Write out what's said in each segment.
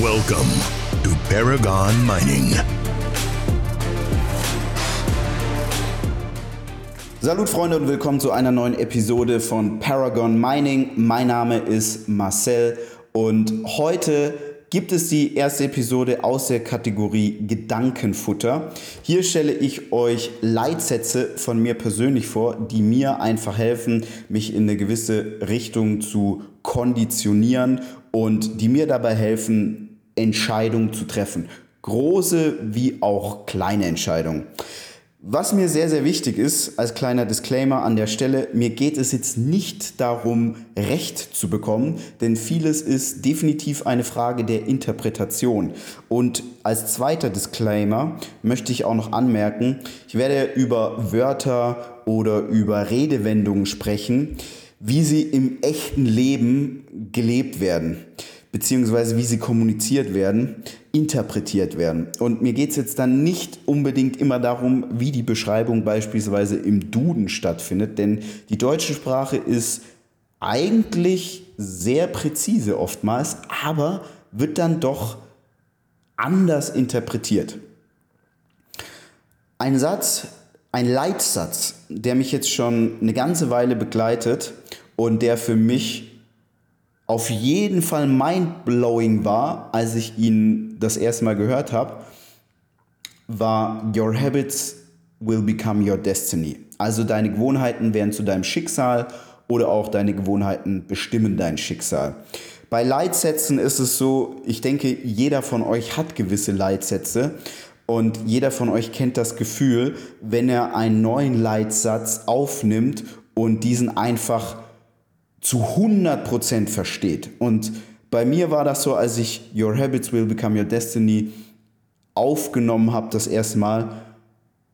Welcome to Paragon Mining. Salut Freunde und willkommen zu einer neuen Episode von Paragon Mining. Mein Name ist Marcel und heute gibt es die erste Episode aus der Kategorie Gedankenfutter. Hier stelle ich euch Leitsätze von mir persönlich vor, die mir einfach helfen, mich in eine gewisse Richtung zu konditionieren und die mir dabei helfen, Entscheidungen zu treffen. Große wie auch kleine Entscheidungen. Was mir sehr, sehr wichtig ist, als kleiner Disclaimer an der Stelle, mir geht es jetzt nicht darum, Recht zu bekommen, denn vieles ist definitiv eine Frage der Interpretation. Und als zweiter Disclaimer möchte ich auch noch anmerken, ich werde über Wörter oder über Redewendungen sprechen, wie sie im echten Leben gelebt werden beziehungsweise wie sie kommuniziert werden, interpretiert werden. Und mir geht es jetzt dann nicht unbedingt immer darum, wie die Beschreibung beispielsweise im Duden stattfindet, denn die deutsche Sprache ist eigentlich sehr präzise oftmals, aber wird dann doch anders interpretiert. Ein Satz, ein Leitsatz, der mich jetzt schon eine ganze Weile begleitet und der für mich auf jeden Fall mindblowing war, als ich ihn das erste Mal gehört habe, war Your habits will become your destiny. Also deine Gewohnheiten werden zu deinem Schicksal oder auch deine Gewohnheiten bestimmen dein Schicksal. Bei Leitsätzen ist es so, ich denke, jeder von euch hat gewisse Leitsätze und jeder von euch kennt das Gefühl, wenn er einen neuen Leitsatz aufnimmt und diesen einfach zu 100% versteht. Und bei mir war das so, als ich Your Habits Will Become Your Destiny aufgenommen habe, das erste Mal.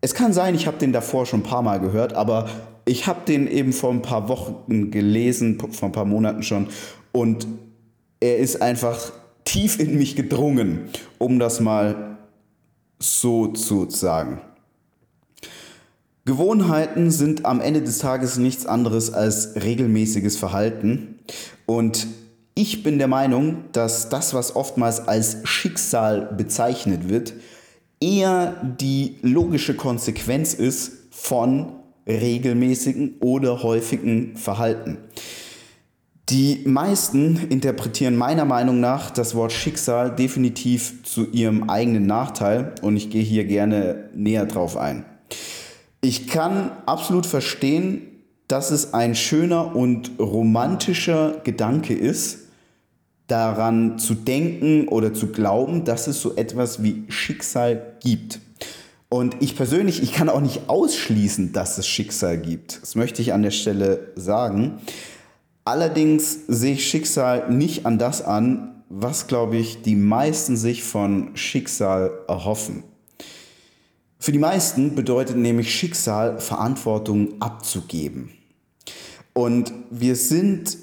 Es kann sein, ich habe den davor schon ein paar Mal gehört, aber ich habe den eben vor ein paar Wochen gelesen, vor ein paar Monaten schon. Und er ist einfach tief in mich gedrungen, um das mal so zu sagen. Gewohnheiten sind am Ende des Tages nichts anderes als regelmäßiges Verhalten. Und ich bin der Meinung, dass das, was oftmals als Schicksal bezeichnet wird, eher die logische Konsequenz ist von regelmäßigen oder häufigen Verhalten. Die meisten interpretieren meiner Meinung nach das Wort Schicksal definitiv zu ihrem eigenen Nachteil und ich gehe hier gerne näher drauf ein. Ich kann absolut verstehen, dass es ein schöner und romantischer Gedanke ist, daran zu denken oder zu glauben, dass es so etwas wie Schicksal gibt. Und ich persönlich, ich kann auch nicht ausschließen, dass es Schicksal gibt. Das möchte ich an der Stelle sagen. Allerdings sehe ich Schicksal nicht an das an, was, glaube ich, die meisten sich von Schicksal erhoffen. Für die meisten bedeutet nämlich Schicksal, Verantwortung abzugeben. Und wir sind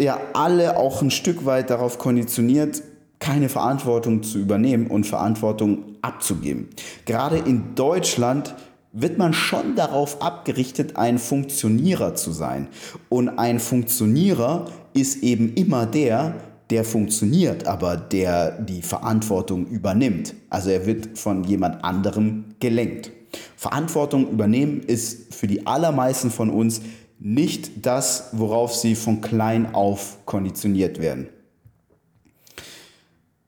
ja alle auch ein Stück weit darauf konditioniert, keine Verantwortung zu übernehmen und Verantwortung abzugeben. Gerade in Deutschland wird man schon darauf abgerichtet, ein Funktionierer zu sein. Und ein Funktionierer ist eben immer der, der funktioniert, aber der die Verantwortung übernimmt. Also er wird von jemand anderem gelenkt. Verantwortung übernehmen ist für die allermeisten von uns nicht das, worauf sie von klein auf konditioniert werden.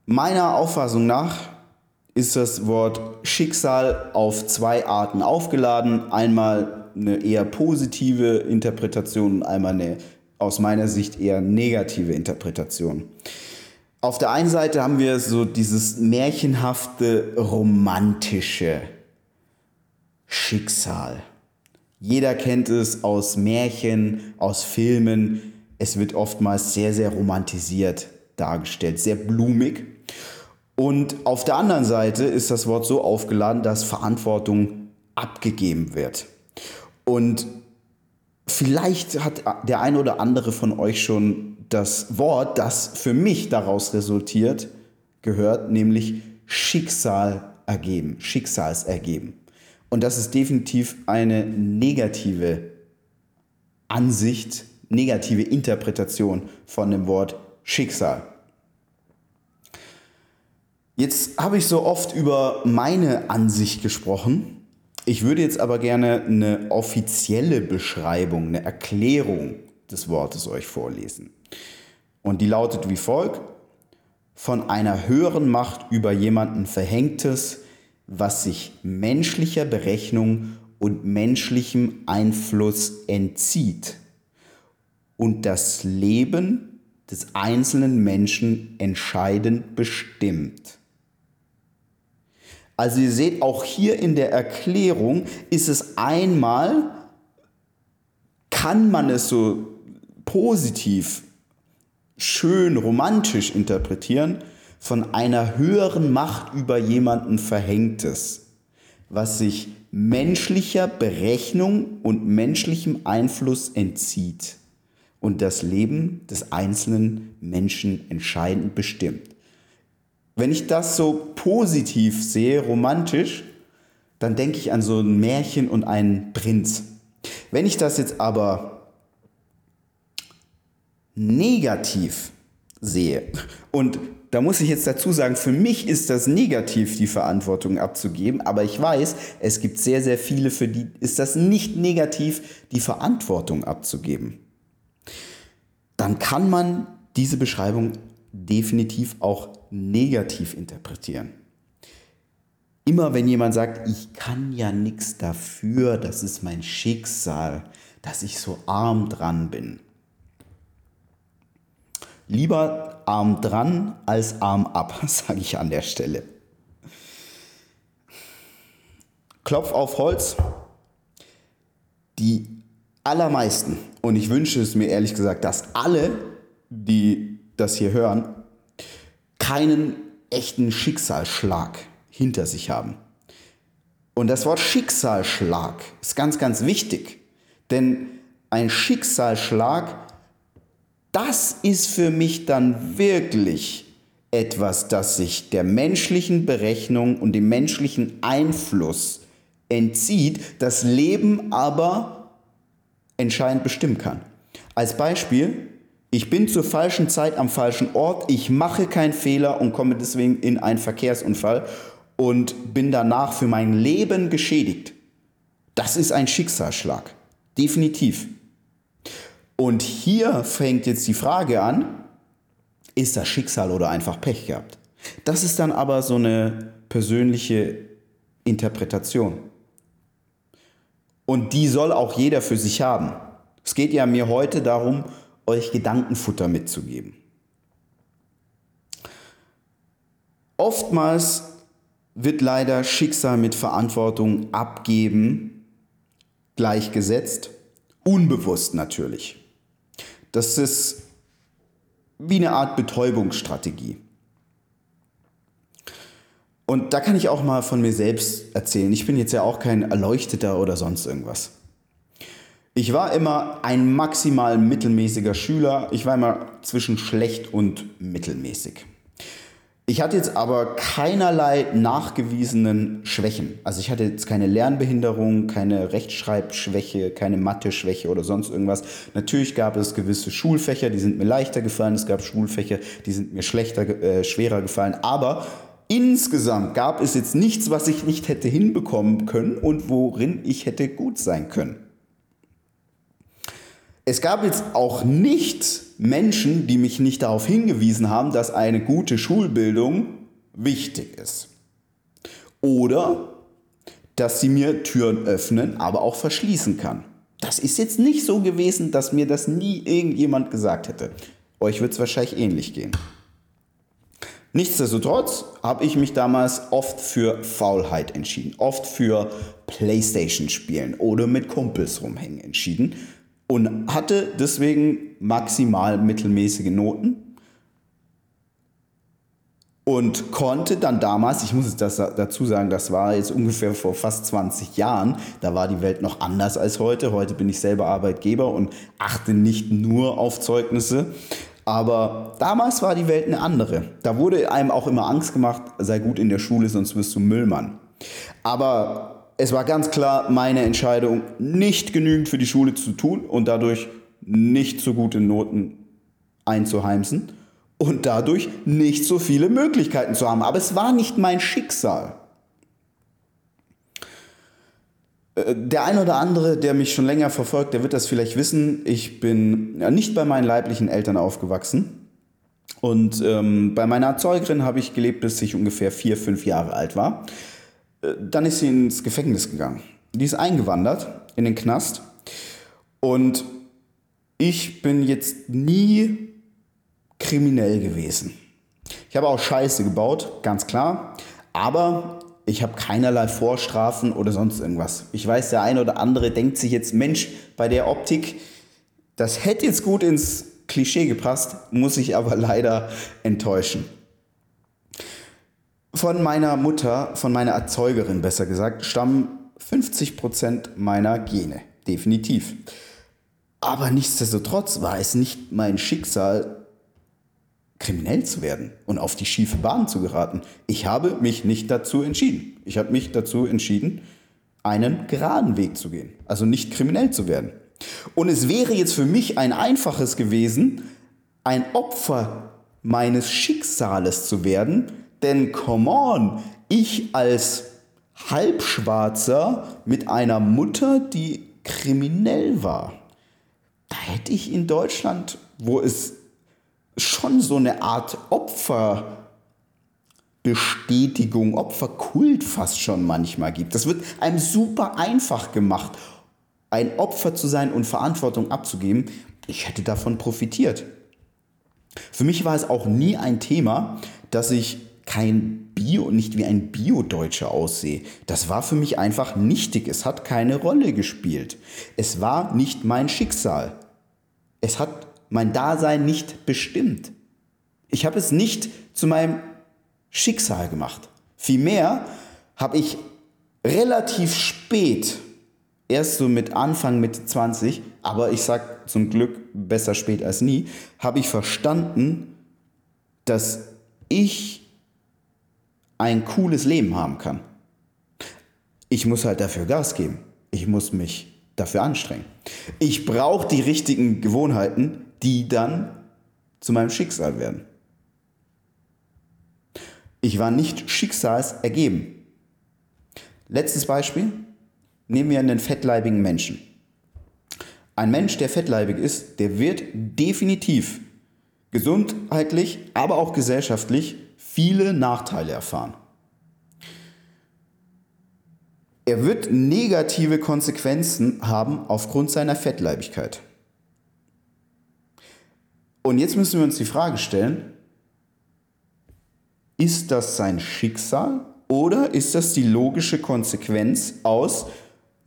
Meiner Auffassung nach ist das Wort Schicksal auf zwei Arten aufgeladen. Einmal eine eher positive Interpretation und einmal eine aus meiner Sicht eher negative Interpretation. Auf der einen Seite haben wir so dieses märchenhafte, romantische Schicksal. Jeder kennt es aus Märchen, aus Filmen. Es wird oftmals sehr, sehr romantisiert dargestellt, sehr blumig. Und auf der anderen Seite ist das Wort so aufgeladen, dass Verantwortung abgegeben wird. Und Vielleicht hat der eine oder andere von euch schon das Wort, das für mich daraus resultiert, gehört, nämlich Schicksal ergeben, Schicksalsergeben. Und das ist definitiv eine negative Ansicht, negative Interpretation von dem Wort Schicksal. Jetzt habe ich so oft über meine Ansicht gesprochen. Ich würde jetzt aber gerne eine offizielle Beschreibung, eine Erklärung des Wortes euch vorlesen. Und die lautet wie folgt. Von einer höheren Macht über jemanden verhängtes, was sich menschlicher Berechnung und menschlichem Einfluss entzieht und das Leben des einzelnen Menschen entscheidend bestimmt. Also ihr seht, auch hier in der Erklärung ist es einmal, kann man es so positiv, schön, romantisch interpretieren, von einer höheren Macht über jemanden verhängtes, was sich menschlicher Berechnung und menschlichem Einfluss entzieht und das Leben des einzelnen Menschen entscheidend bestimmt. Wenn ich das so positiv sehe, romantisch, dann denke ich an so ein Märchen und einen Prinz. Wenn ich das jetzt aber negativ sehe, und da muss ich jetzt dazu sagen, für mich ist das negativ, die Verantwortung abzugeben, aber ich weiß, es gibt sehr, sehr viele, für die ist das nicht negativ, die Verantwortung abzugeben. Dann kann man diese Beschreibung definitiv auch negativ interpretieren. Immer wenn jemand sagt, ich kann ja nichts dafür, das ist mein Schicksal, dass ich so arm dran bin. Lieber arm dran als arm ab, sage ich an der Stelle. Klopf auf Holz. Die allermeisten, und ich wünsche es mir ehrlich gesagt, dass alle, die das hier hören, keinen echten Schicksalsschlag hinter sich haben. Und das Wort Schicksalsschlag ist ganz, ganz wichtig. Denn ein Schicksalsschlag, das ist für mich dann wirklich etwas, das sich der menschlichen Berechnung und dem menschlichen Einfluss entzieht, das Leben aber entscheidend bestimmen kann. Als Beispiel, ich bin zur falschen Zeit am falschen Ort, ich mache keinen Fehler und komme deswegen in einen Verkehrsunfall und bin danach für mein Leben geschädigt. Das ist ein Schicksalsschlag. Definitiv. Und hier fängt jetzt die Frage an, ist das Schicksal oder einfach Pech gehabt? Das ist dann aber so eine persönliche Interpretation. Und die soll auch jeder für sich haben. Es geht ja mir heute darum, euch Gedankenfutter mitzugeben. Oftmals wird leider Schicksal mit Verantwortung abgeben gleichgesetzt, unbewusst natürlich. Das ist wie eine Art Betäubungsstrategie. Und da kann ich auch mal von mir selbst erzählen. Ich bin jetzt ja auch kein Erleuchteter oder sonst irgendwas. Ich war immer ein maximal mittelmäßiger Schüler. Ich war immer zwischen schlecht und mittelmäßig. Ich hatte jetzt aber keinerlei nachgewiesenen Schwächen. Also ich hatte jetzt keine Lernbehinderung, keine Rechtschreibschwäche, keine Mathe-Schwäche oder sonst irgendwas. Natürlich gab es gewisse Schulfächer, die sind mir leichter gefallen. Es gab Schulfächer, die sind mir schlechter, äh, schwerer gefallen. Aber insgesamt gab es jetzt nichts, was ich nicht hätte hinbekommen können und worin ich hätte gut sein können. Es gab jetzt auch nicht Menschen, die mich nicht darauf hingewiesen haben, dass eine gute Schulbildung wichtig ist. Oder dass sie mir Türen öffnen, aber auch verschließen kann. Das ist jetzt nicht so gewesen, dass mir das nie irgendjemand gesagt hätte. Euch wird es wahrscheinlich ähnlich gehen. Nichtsdestotrotz habe ich mich damals oft für Faulheit entschieden, oft für Playstation spielen oder mit Kumpels rumhängen entschieden, und hatte deswegen maximal mittelmäßige Noten und konnte dann damals, ich muss es das dazu sagen, das war jetzt ungefähr vor fast 20 Jahren, da war die Welt noch anders als heute. Heute bin ich selber Arbeitgeber und achte nicht nur auf Zeugnisse. Aber damals war die Welt eine andere. Da wurde einem auch immer Angst gemacht, sei gut in der Schule, sonst wirst du Müllmann. Aber es war ganz klar meine Entscheidung, nicht genügend für die Schule zu tun und dadurch nicht so gute Noten einzuheimsen. und dadurch nicht so viele Möglichkeiten zu haben. Aber es war nicht mein Schicksal. Äh, der ein oder andere, der mich schon länger verfolgt, der wird das vielleicht wissen. Ich bin nicht bei meinen leiblichen Eltern aufgewachsen. Und ähm, bei meiner Erzeugerin habe ich gelebt, bis ich ungefähr vier, fünf Jahre alt war. Dann ist sie ins Gefängnis gegangen. Die ist eingewandert in den Knast. Und ich bin jetzt nie kriminell gewesen. Ich habe auch Scheiße gebaut, ganz klar. Aber ich habe keinerlei Vorstrafen oder sonst irgendwas. Ich weiß, der eine oder andere denkt sich jetzt, Mensch, bei der Optik, das hätte jetzt gut ins Klischee gepasst, muss ich aber leider enttäuschen. Von meiner Mutter, von meiner Erzeugerin besser gesagt, stammen 50% meiner Gene. Definitiv. Aber nichtsdestotrotz war es nicht mein Schicksal, kriminell zu werden und auf die schiefe Bahn zu geraten. Ich habe mich nicht dazu entschieden. Ich habe mich dazu entschieden, einen geraden Weg zu gehen, also nicht kriminell zu werden. Und es wäre jetzt für mich ein einfaches gewesen, ein Opfer meines Schicksales zu werden, denn come on, ich als Halbschwarzer mit einer Mutter, die kriminell war, da hätte ich in Deutschland, wo es schon so eine Art Opferbestätigung, Opferkult fast schon manchmal gibt. Das wird einem super einfach gemacht, ein Opfer zu sein und Verantwortung abzugeben. Ich hätte davon profitiert. Für mich war es auch nie ein Thema, dass ich kein Bio, nicht wie ein Bio-Deutscher aussehe. Das war für mich einfach nichtig. Es hat keine Rolle gespielt. Es war nicht mein Schicksal. Es hat mein Dasein nicht bestimmt. Ich habe es nicht zu meinem Schicksal gemacht. Vielmehr habe ich relativ spät, erst so mit Anfang mit 20, aber ich sage zum Glück besser spät als nie, habe ich verstanden, dass ich ein cooles Leben haben kann. Ich muss halt dafür Gas geben. Ich muss mich dafür anstrengen. Ich brauche die richtigen Gewohnheiten, die dann zu meinem Schicksal werden. Ich war nicht schicksalsergeben. Letztes Beispiel. Nehmen wir einen fettleibigen Menschen. Ein Mensch, der fettleibig ist, der wird definitiv gesundheitlich, aber auch gesellschaftlich viele Nachteile erfahren. Er wird negative Konsequenzen haben aufgrund seiner Fettleibigkeit. Und jetzt müssen wir uns die Frage stellen, ist das sein Schicksal oder ist das die logische Konsequenz aus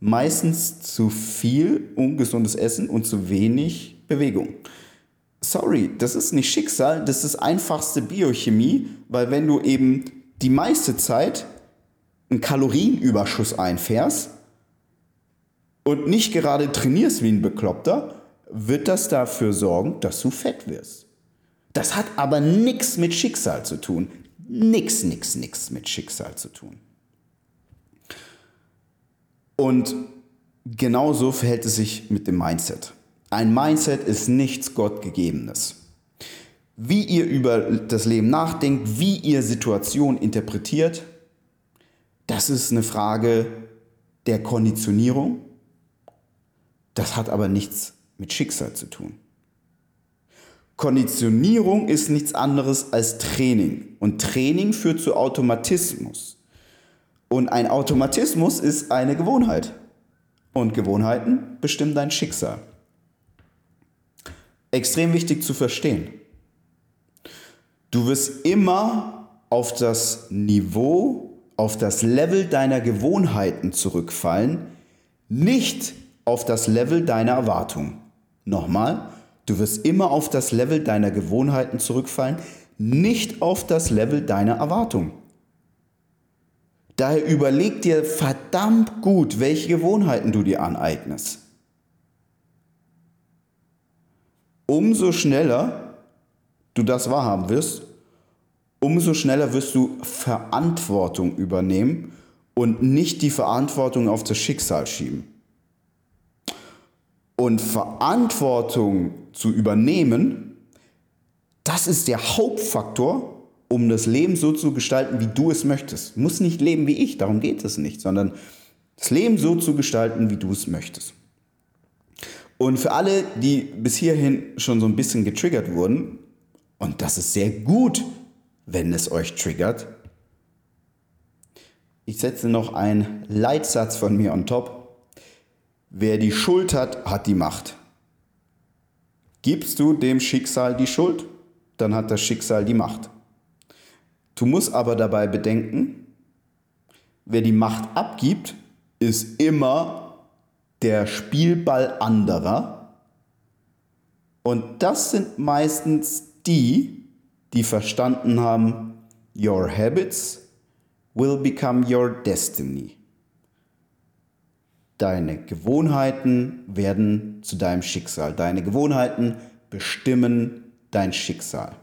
meistens zu viel ungesundes Essen und zu wenig Bewegung? Sorry, das ist nicht Schicksal, das ist einfachste Biochemie, weil wenn du eben die meiste Zeit einen Kalorienüberschuss einfährst und nicht gerade trainierst wie ein Bekloppter, wird das dafür sorgen, dass du fett wirst. Das hat aber nichts mit Schicksal zu tun. Nix, nix, nix mit Schicksal zu tun. Und genauso verhält es sich mit dem Mindset. Ein Mindset ist nichts Gottgegebenes. Wie ihr über das Leben nachdenkt, wie ihr Situationen interpretiert, das ist eine Frage der Konditionierung. Das hat aber nichts mit Schicksal zu tun. Konditionierung ist nichts anderes als Training. Und Training führt zu Automatismus. Und ein Automatismus ist eine Gewohnheit. Und Gewohnheiten bestimmen dein Schicksal. Extrem wichtig zu verstehen. Du wirst immer auf das Niveau, auf das Level deiner Gewohnheiten zurückfallen, nicht auf das Level deiner Erwartungen. Nochmal, du wirst immer auf das Level deiner Gewohnheiten zurückfallen, nicht auf das Level deiner Erwartung. Daher überleg dir verdammt gut, welche Gewohnheiten du dir aneignest. Umso schneller du das wahrhaben wirst, umso schneller wirst du Verantwortung übernehmen und nicht die Verantwortung auf das Schicksal schieben. Und Verantwortung zu übernehmen, Das ist der Hauptfaktor, um das Leben so zu gestalten, wie du es möchtest. Du musst nicht leben wie ich, darum geht es nicht, sondern das Leben so zu gestalten, wie du es möchtest. Und für alle, die bis hierhin schon so ein bisschen getriggert wurden, und das ist sehr gut, wenn es euch triggert, ich setze noch einen Leitsatz von mir on top. Wer die Schuld hat, hat die Macht. Gibst du dem Schicksal die Schuld, dann hat das Schicksal die Macht. Du musst aber dabei bedenken, wer die Macht abgibt, ist immer der Spielball anderer. Und das sind meistens die, die verstanden haben, your habits will become your destiny. Deine Gewohnheiten werden zu deinem Schicksal. Deine Gewohnheiten bestimmen dein Schicksal.